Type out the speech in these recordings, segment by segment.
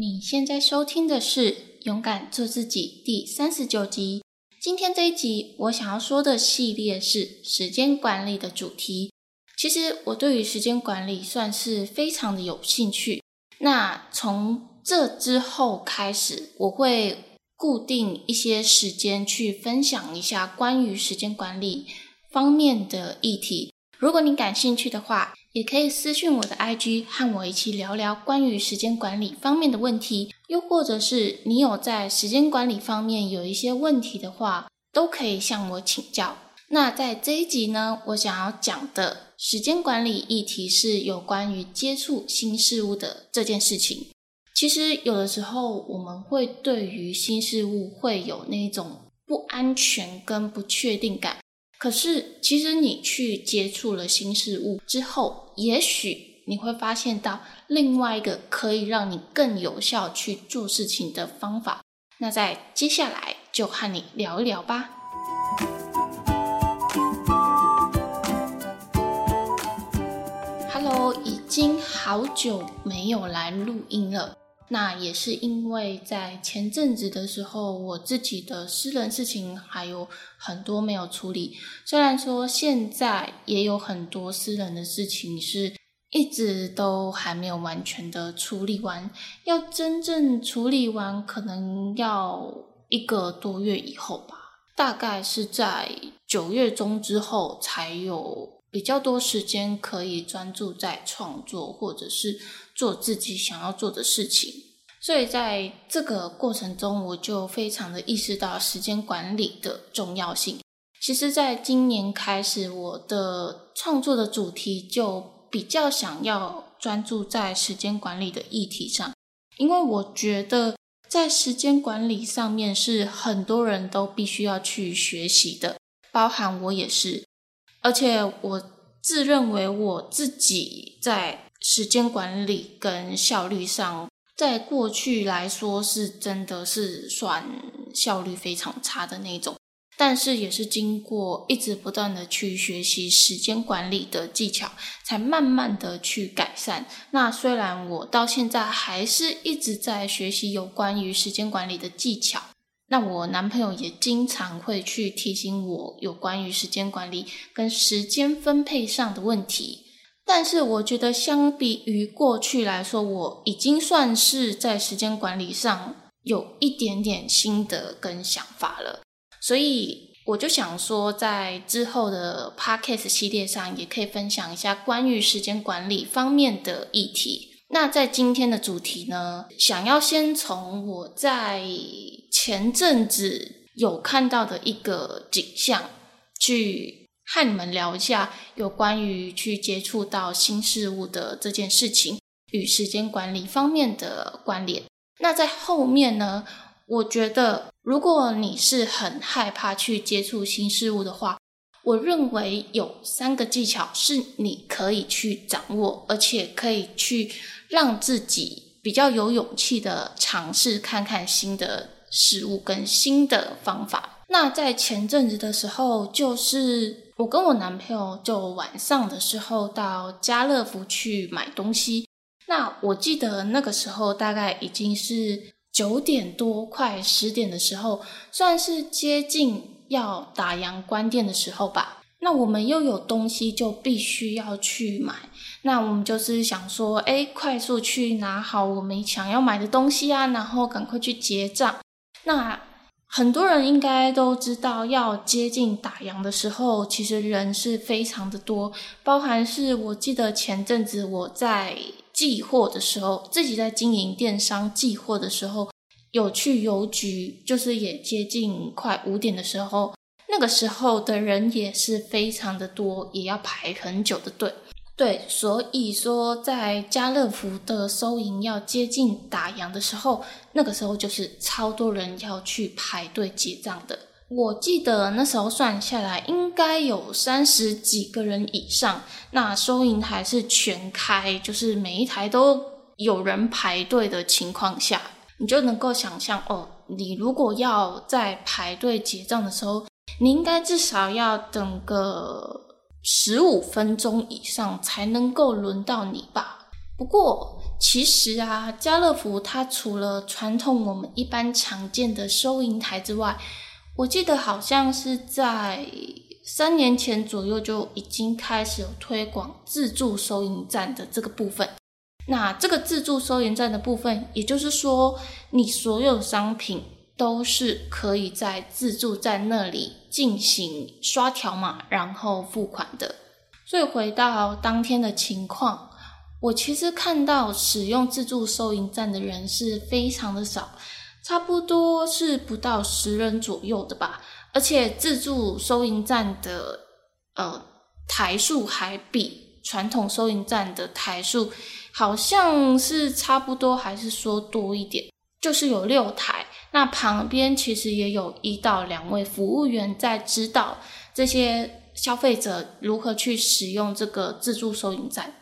你现在收听的是《勇敢做自己》第三十九集。今天这一集，我想要说的系列是时间管理的主题。其实我对于时间管理算是非常的有兴趣。那从这之后开始，我会固定一些时间去分享一下关于时间管理方面的议题。如果你感兴趣的话，也可以私讯我的 IG，和我一起聊聊关于时间管理方面的问题。又或者是你有在时间管理方面有一些问题的话，都可以向我请教。那在这一集呢，我想要讲的时间管理议题是有关于接触新事物的这件事情。其实有的时候我们会对于新事物会有那种不安全跟不确定感。可是，其实你去接触了新事物之后，也许你会发现到另外一个可以让你更有效去做事情的方法。那在接下来就和你聊一聊吧。Hello，已经好久没有来录音了。那也是因为在前阵子的时候，我自己的私人事情还有很多没有处理。虽然说现在也有很多私人的事情是一直都还没有完全的处理完，要真正处理完可能要一个多月以后吧。大概是在九月中之后，才有比较多时间可以专注在创作或者是。做自己想要做的事情，所以在这个过程中，我就非常的意识到时间管理的重要性。其实，在今年开始，我的创作的主题就比较想要专注在时间管理的议题上，因为我觉得在时间管理上面是很多人都必须要去学习的，包含我也是。而且，我自认为我自己在。时间管理跟效率上，在过去来说是真的是算效率非常差的那种，但是也是经过一直不断的去学习时间管理的技巧，才慢慢的去改善。那虽然我到现在还是一直在学习有关于时间管理的技巧，那我男朋友也经常会去提醒我有关于时间管理跟时间分配上的问题。但是我觉得，相比于过去来说，我已经算是在时间管理上有一点点心得跟想法了。所以我就想说，在之后的 podcast 系列上，也可以分享一下关于时间管理方面的议题。那在今天的主题呢，想要先从我在前阵子有看到的一个景象去。和你们聊一下有关于去接触到新事物的这件事情与时间管理方面的关联。那在后面呢，我觉得如果你是很害怕去接触新事物的话，我认为有三个技巧是你可以去掌握，而且可以去让自己比较有勇气的尝试看看新的事物跟新的方法。那在前阵子的时候，就是。我跟我男朋友就晚上的时候到家乐福去买东西。那我记得那个时候大概已经是九点多，快十点的时候，算是接近要打烊关店的时候吧。那我们又有东西就必须要去买，那我们就是想说，哎，快速去拿好我们想要买的东西啊，然后赶快去结账。那很多人应该都知道，要接近打烊的时候，其实人是非常的多。包含是我记得前阵子我在寄货的时候，自己在经营电商寄货的时候，有去邮局，就是也接近快五点的时候，那个时候的人也是非常的多，也要排很久的队。对，所以说在家乐福的收银要接近打烊的时候，那个时候就是超多人要去排队结账的。我记得那时候算下来应该有三十几个人以上，那收银台是全开，就是每一台都有人排队的情况下，你就能够想象哦，你如果要在排队结账的时候，你应该至少要等个。十五分钟以上才能够轮到你吧。不过其实啊，家乐福它除了传统我们一般常见的收银台之外，我记得好像是在三年前左右就已经开始有推广自助收银站的这个部分。那这个自助收银站的部分，也就是说，你所有商品都是可以在自助站那里进行刷条码，然后付款的。所以回到当天的情况，我其实看到使用自助收银站的人是非常的少，差不多是不到十人左右的吧。而且自助收银站的呃台数还比传统收银站的台数。好像是差不多，还是说多一点？就是有六台，那旁边其实也有一到两位服务员在指导这些消费者如何去使用这个自助收银站。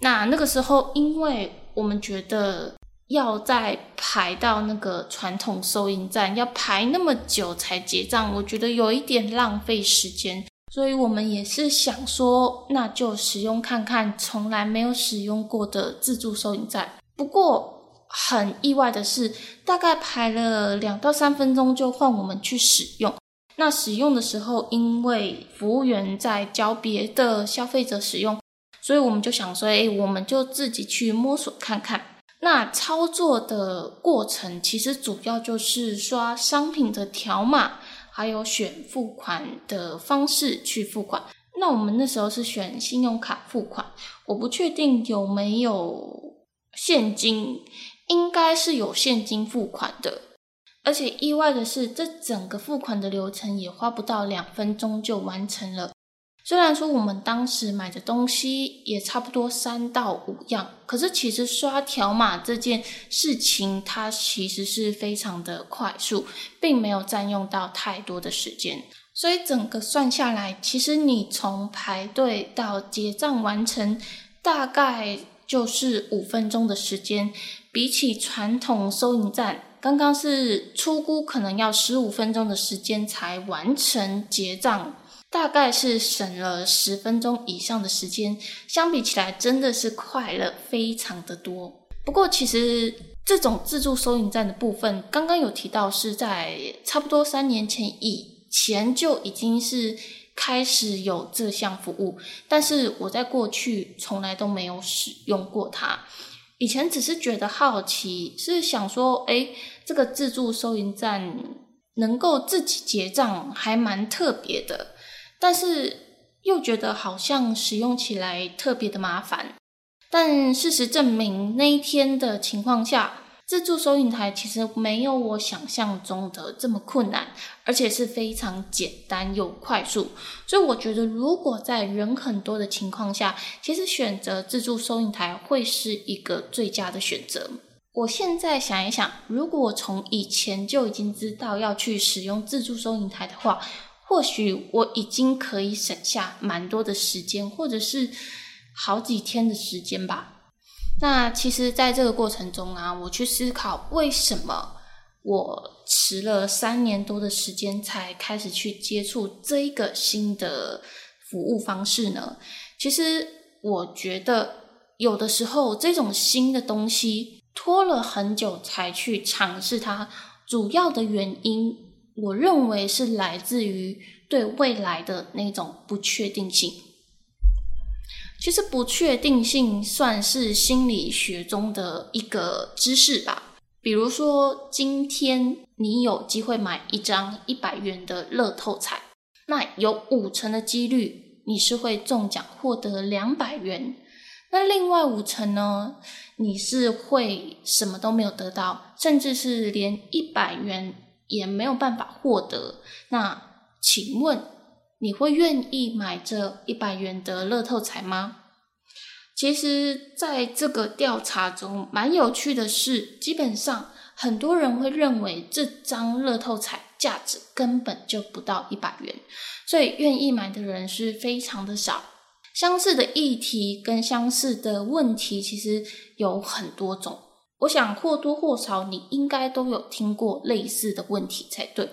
那那个时候，因为我们觉得要再排到那个传统收银站，要排那么久才结账，我觉得有一点浪费时间。所以我们也是想说，那就使用看看从来没有使用过的自助收银站。不过很意外的是，大概排了两到三分钟就换我们去使用。那使用的时候，因为服务员在教别的消费者使用，所以我们就想说，哎，我们就自己去摸索看看。那操作的过程其实主要就是刷商品的条码。还有选付款的方式去付款，那我们那时候是选信用卡付款，我不确定有没有现金，应该是有现金付款的，而且意外的是，这整个付款的流程也花不到两分钟就完成了。虽然说我们当时买的东西也差不多三到五样，可是其实刷条码这件事情，它其实是非常的快速，并没有占用到太多的时间。所以整个算下来，其实你从排队到结账完成，大概就是五分钟的时间。比起传统收银站，刚刚是出估可能要十五分钟的时间才完成结账。大概是省了十分钟以上的时间，相比起来真的是快了非常的多。不过其实这种自助收银站的部分，刚刚有提到是在差不多三年前以前就已经是开始有这项服务，但是我在过去从来都没有使用过它。以前只是觉得好奇，是想说，哎，这个自助收银站能够自己结账，还蛮特别的。但是又觉得好像使用起来特别的麻烦，但事实证明那一天的情况下，自助收银台其实没有我想象中的这么困难，而且是非常简单又快速。所以我觉得，如果在人很多的情况下，其实选择自助收银台会是一个最佳的选择。我现在想一想，如果我从以前就已经知道要去使用自助收银台的话。或许我已经可以省下蛮多的时间，或者是好几天的时间吧。那其实，在这个过程中啊，我去思考为什么我迟了三年多的时间才开始去接触这一个新的服务方式呢？其实，我觉得有的时候这种新的东西拖了很久才去尝试它，主要的原因。我认为是来自于对未来的那种不确定性。其实不确定性算是心理学中的一个知识吧。比如说，今天你有机会买一张一百元的乐透彩，那有五成的几率你是会中奖获得两百元。那另外五成呢，你是会什么都没有得到，甚至是连一百元。也没有办法获得。那请问你会愿意买这一百元的乐透彩吗？其实，在这个调查中，蛮有趣的是，基本上很多人会认为这张乐透彩价值根本就不到一百元，所以愿意买的人是非常的少。相似的议题跟相似的问题，其实有很多种。我想或多或少你应该都有听过类似的问题才对，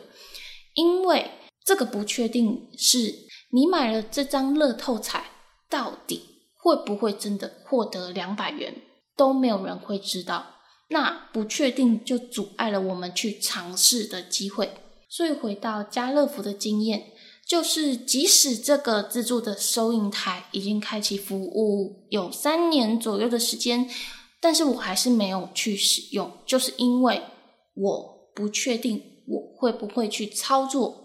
因为这个不确定是你买了这张乐透彩到底会不会真的获得两百元？都没有人会知道。那不确定就阻碍了我们去尝试的机会。所以回到家乐福的经验，就是即使这个自助的收银台已经开启服务有三年左右的时间，但是我还是没有去使用，就是因为我不确定我会不会去操作，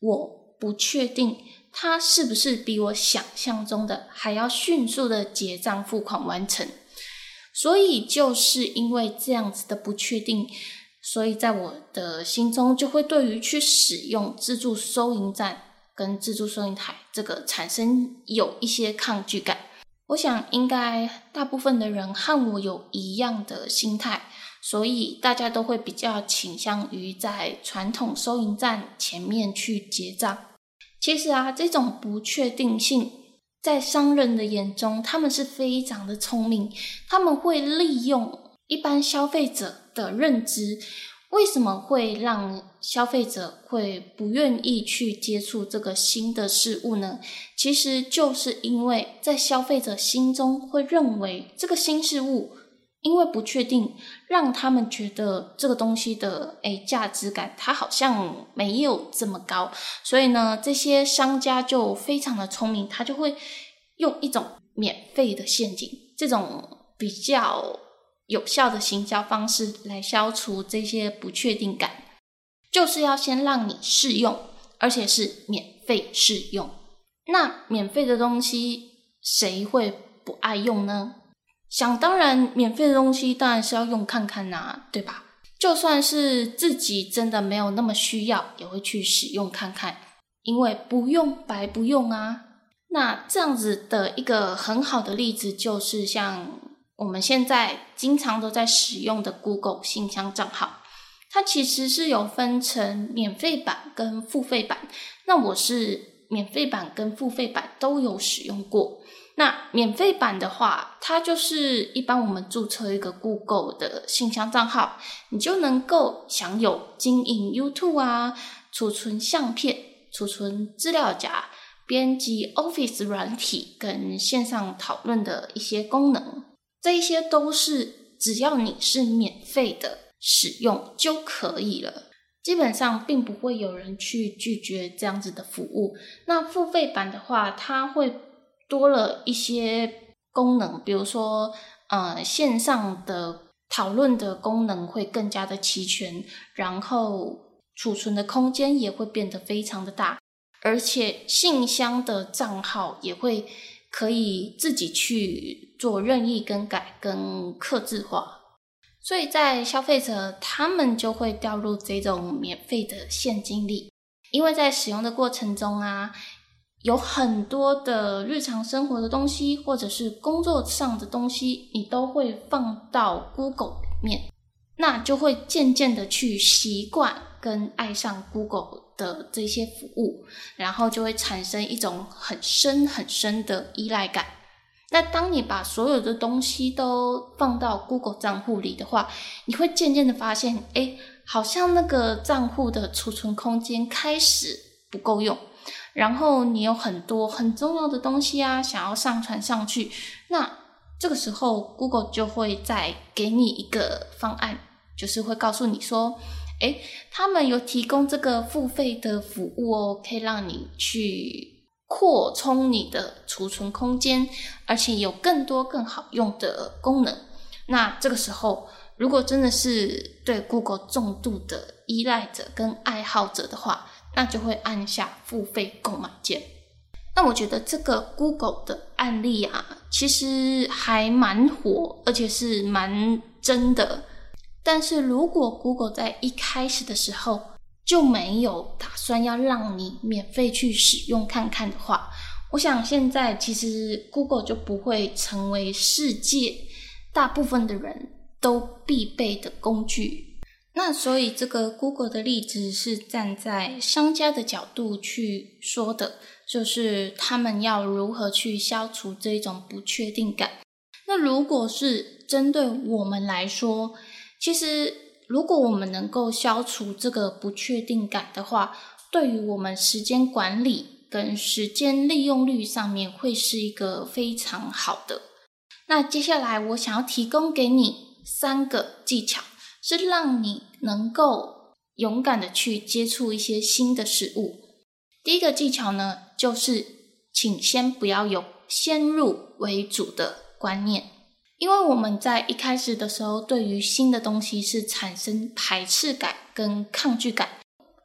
我不确定它是不是比我想象中的还要迅速的结账付款完成。所以就是因为这样子的不确定，所以在我的心中就会对于去使用自助收银站跟自助收银台这个产生有一些抗拒感。我想应该大部分的人和我有一样的心态，所以大家都会比较倾向于在传统收银站前面去结账。其实啊，这种不确定性。在商人的眼中，他们是非常的聪明，他们会利用一般消费者的认知，为什么会让消费者会不愿意去接触这个新的事物呢？其实就是因为在消费者心中会认为这个新事物因为不确定，让他们觉得这个东西的诶价值感它好像没有这么高，所以呢，这些商家就非常的聪明，他就会。用一种免费的陷阱，这种比较有效的行销方式来消除这些不确定感，就是要先让你试用，而且是免费试用。那免费的东西谁会不爱用呢？想当然，免费的东西当然是要用看看呐，对吧？就算是自己真的没有那么需要，也会去使用看看，因为不用白不用啊。那这样子的一个很好的例子，就是像我们现在经常都在使用的 Google 信箱账号，它其实是有分成免费版跟付费版。那我是免费版跟付费版都有使用过。那免费版的话，它就是一般我们注册一个 Google 的信箱账号，你就能够享有经营 YouTube 啊、储存相片、储存资料夹。编辑 Office 软体跟线上讨论的一些功能，这一些都是只要你是免费的使用就可以了，基本上并不会有人去拒绝这样子的服务。那付费版的话，它会多了一些功能，比如说呃线上的讨论的功能会更加的齐全，然后储存的空间也会变得非常的大。而且信箱的账号也会可以自己去做任意更改跟刻字化，所以在消费者他们就会掉入这种免费的现金里，因为在使用的过程中啊，有很多的日常生活的东西或者是工作上的东西，你都会放到 Google 里面，那就会渐渐的去习惯跟爱上 Google。的这些服务，然后就会产生一种很深很深的依赖感。那当你把所有的东西都放到 Google 账户里的话，你会渐渐的发现，哎，好像那个账户的储存空间开始不够用。然后你有很多很重要的东西啊，想要上传上去，那这个时候 Google 就会再给你一个方案，就是会告诉你说。哎，他们有提供这个付费的服务哦，可以让你去扩充你的储存空间，而且有更多更好用的功能。那这个时候，如果真的是对 Google 重度的依赖者跟爱好者的话，那就会按下付费购买键。那我觉得这个 Google 的案例啊，其实还蛮火，而且是蛮真的。但是如果 Google 在一开始的时候就没有打算要让你免费去使用看看的话，我想现在其实 Google 就不会成为世界大部分的人都必备的工具。那所以这个 Google 的例子是站在商家的角度去说的，就是他们要如何去消除这种不确定感。那如果是针对我们来说，其实，如果我们能够消除这个不确定感的话，对于我们时间管理跟时间利用率上面会是一个非常好的。那接下来我想要提供给你三个技巧，是让你能够勇敢的去接触一些新的事物。第一个技巧呢，就是请先不要有先入为主的观念，因为我们在一开始的时候，对于新的东西是产生排斥感跟抗拒感。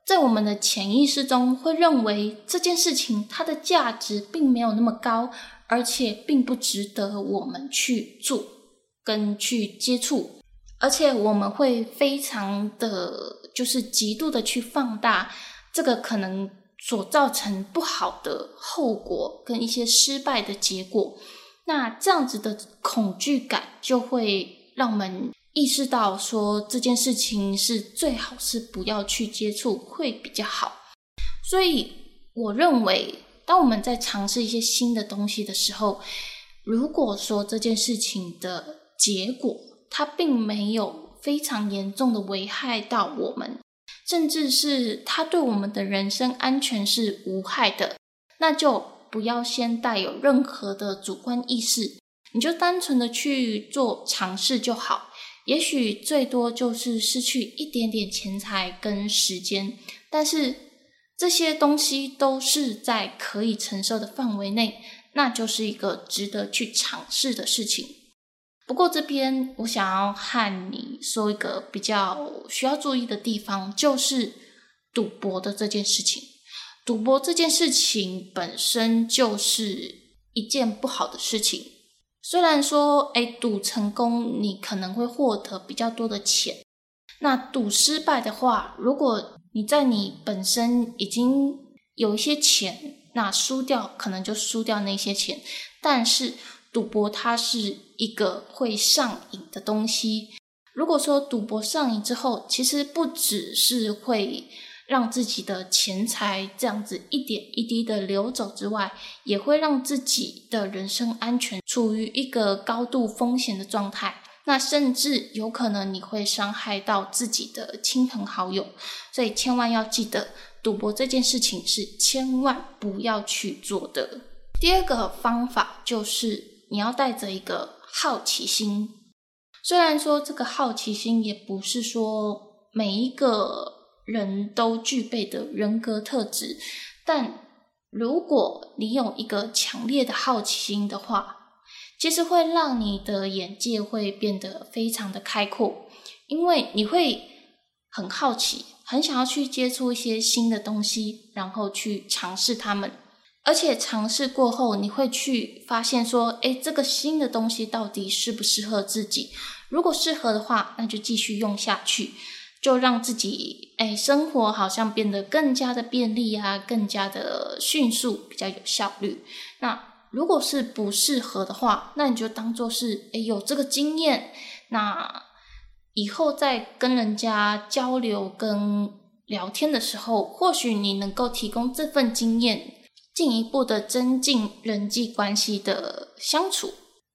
在我们的潜意识中，会认为这件事情它的价值并没有那么高，而且并不值得我们去做跟去接触，而且我们会非常的就是极度的去放大这个可能所造成不好的后果跟一些失败的结果。那这样子的恐惧感就会让我们。意识到说这件事情是最好是不要去接触会比较好，所以我认为，当我们在尝试一些新的东西的时候，如果说这件事情的结果它并没有非常严重的危害到我们，甚至是它对我们的人身安全是无害的，那就不要先带有任何的主观意识，你就单纯的去做尝试就好。也许最多就是失去一点点钱财跟时间，但是这些东西都是在可以承受的范围内，那就是一个值得去尝试的事情。不过这边我想要和你说一个比较需要注意的地方，就是赌博的这件事情。赌博这件事情本身就是一件不好的事情。虽然说，哎，赌成功你可能会获得比较多的钱，那赌失败的话，如果你在你本身已经有一些钱，那输掉可能就输掉那些钱。但是赌博它是一个会上瘾的东西，如果说赌博上瘾之后，其实不只是会。让自己的钱财这样子一点一滴的流走之外，也会让自己的人身安全处于一个高度风险的状态。那甚至有可能你会伤害到自己的亲朋好友，所以千万要记得，赌博这件事情是千万不要去做的。第二个方法就是你要带着一个好奇心，虽然说这个好奇心也不是说每一个。人都具备的人格特质，但如果你有一个强烈的好奇心的话，其实会让你的眼界会变得非常的开阔，因为你会很好奇，很想要去接触一些新的东西，然后去尝试它们，而且尝试过后，你会去发现说，诶，这个新的东西到底适不适合自己？如果适合的话，那就继续用下去。就让自己哎，生活好像变得更加的便利啊，更加的迅速，比较有效率。那如果是不适合的话，那你就当做是哎，有这个经验，那以后在跟人家交流跟聊天的时候，或许你能够提供这份经验，进一步的增进人际关系的相处。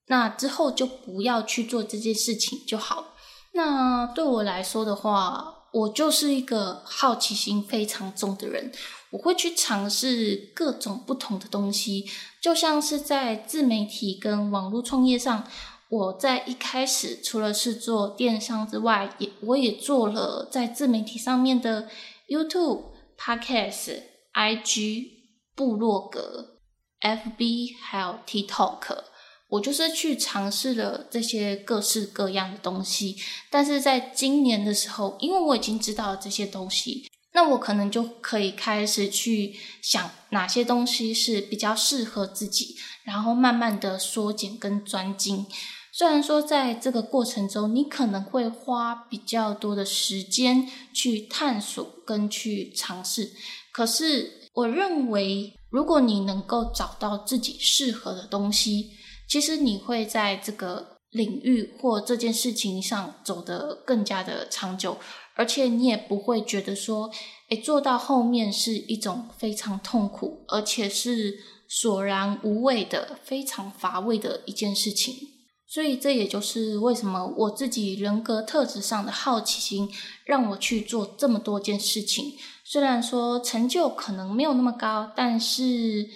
那之后就不要去做这件事情就好。那对我来说的话，我就是一个好奇心非常重的人，我会去尝试各种不同的东西。就像是在自媒体跟网络创业上，我在一开始除了是做电商之外，也我也做了在自媒体上面的 YouTube、Podcast、IG、部落格、FB 还有 TikTok。我就是去尝试了这些各式各样的东西，但是在今年的时候，因为我已经知道了这些东西，那我可能就可以开始去想哪些东西是比较适合自己，然后慢慢的缩减跟专精。虽然说在这个过程中，你可能会花比较多的时间去探索跟去尝试，可是我认为，如果你能够找到自己适合的东西，其实你会在这个领域或这件事情上走得更加的长久，而且你也不会觉得说，诶，做到后面是一种非常痛苦，而且是索然无味的、非常乏味的一件事情。所以这也就是为什么我自己人格特质上的好奇心，让我去做这么多件事情。虽然说成就可能没有那么高，但是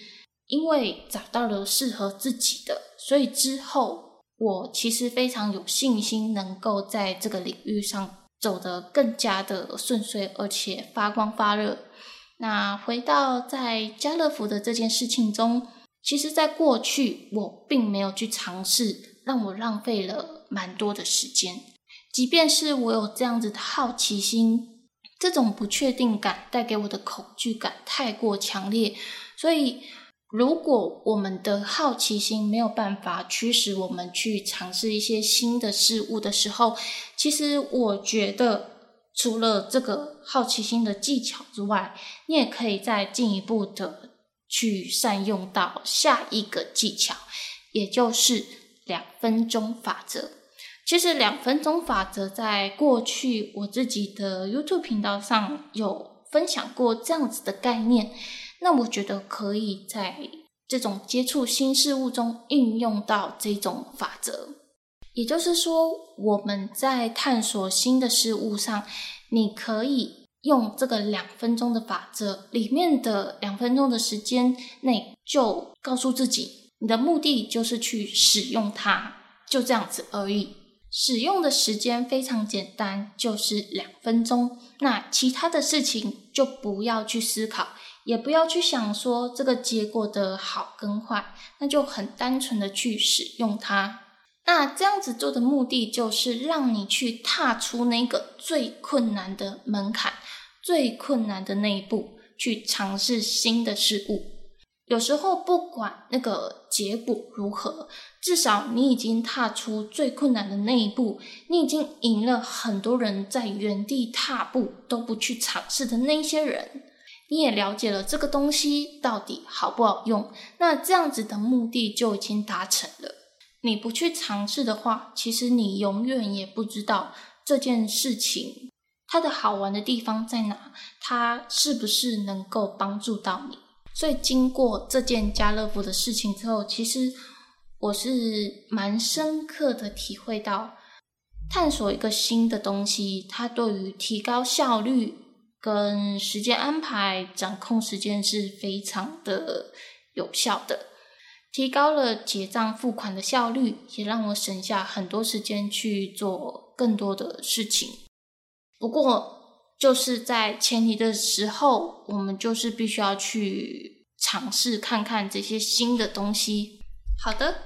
因为找到了适合自己的。所以之后，我其实非常有信心，能够在这个领域上走得更加的顺遂，而且发光发热。那回到在家乐福的这件事情中，其实，在过去我并没有去尝试，让我浪费了蛮多的时间。即便是我有这样子的好奇心，这种不确定感带给我的恐惧感太过强烈，所以。如果我们的好奇心没有办法驱使我们去尝试一些新的事物的时候，其实我觉得除了这个好奇心的技巧之外，你也可以再进一步的去善用到下一个技巧，也就是两分钟法则。其实两分钟法则在过去我自己的 YouTube 频道上有分享过这样子的概念。那我觉得可以在这种接触新事物中应用到这种法则，也就是说，我们在探索新的事物上，你可以用这个两分钟的法则里面的两分钟的时间内，就告诉自己，你的目的就是去使用它，就这样子而已。使用的时间非常简单，就是两分钟。那其他的事情就不要去思考。也不要去想说这个结果的好跟坏，那就很单纯的去使用它。那这样子做的目的就是让你去踏出那个最困难的门槛，最困难的那一步，去尝试新的事物。有时候不管那个结果如何，至少你已经踏出最困难的那一步，你已经赢了很多人在原地踏步都不去尝试的那些人。你也了解了这个东西到底好不好用，那这样子的目的就已经达成了。你不去尝试的话，其实你永远也不知道这件事情它的好玩的地方在哪，它是不是能够帮助到你。所以经过这件家乐福的事情之后，其实我是蛮深刻的体会到，探索一个新的东西，它对于提高效率。跟时间安排、掌控时间是非常的有效的，提高了结账付款的效率，也让我省下很多时间去做更多的事情。不过，就是在前提的时候，我们就是必须要去尝试看看这些新的东西。好的，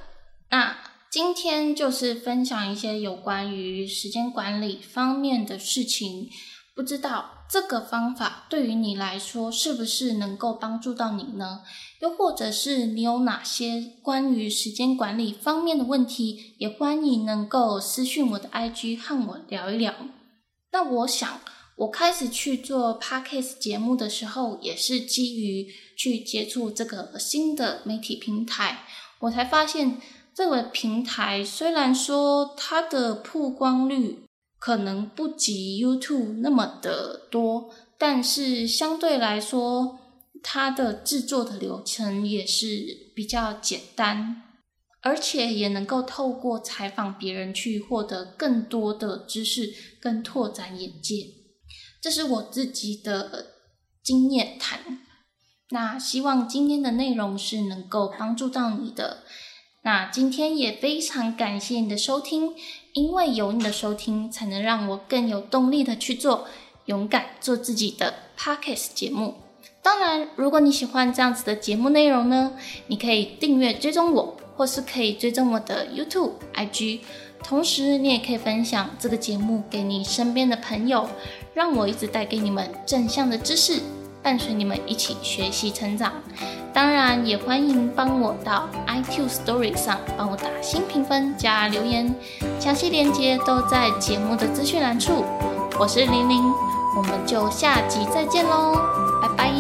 那今天就是分享一些有关于时间管理方面的事情。不知道这个方法对于你来说是不是能够帮助到你呢？又或者是你有哪些关于时间管理方面的问题，也欢迎能够私讯我的 IG 和我聊一聊。那我想，我开始去做 Podcast 节目的时候，也是基于去接触这个新的媒体平台，我才发现这个平台虽然说它的曝光率。可能不及 YouTube 那么的多，但是相对来说，它的制作的流程也是比较简单，而且也能够透过采访别人去获得更多的知识，跟拓展眼界。这是我自己的经验谈。那希望今天的内容是能够帮助到你的。那今天也非常感谢你的收听。因为有你的收听，才能让我更有动力的去做勇敢做自己的 podcast 节目。当然，如果你喜欢这样子的节目内容呢，你可以订阅追踪我，或是可以追踪我的 YouTube、IG。同时，你也可以分享这个节目给你身边的朋友，让我一直带给你们正向的知识。伴随你们一起学习成长，当然也欢迎帮我到 iTutory 上帮我打新评分加留言，详细链接都在节目的资讯栏处。我是玲玲，我们就下集再见喽。拜拜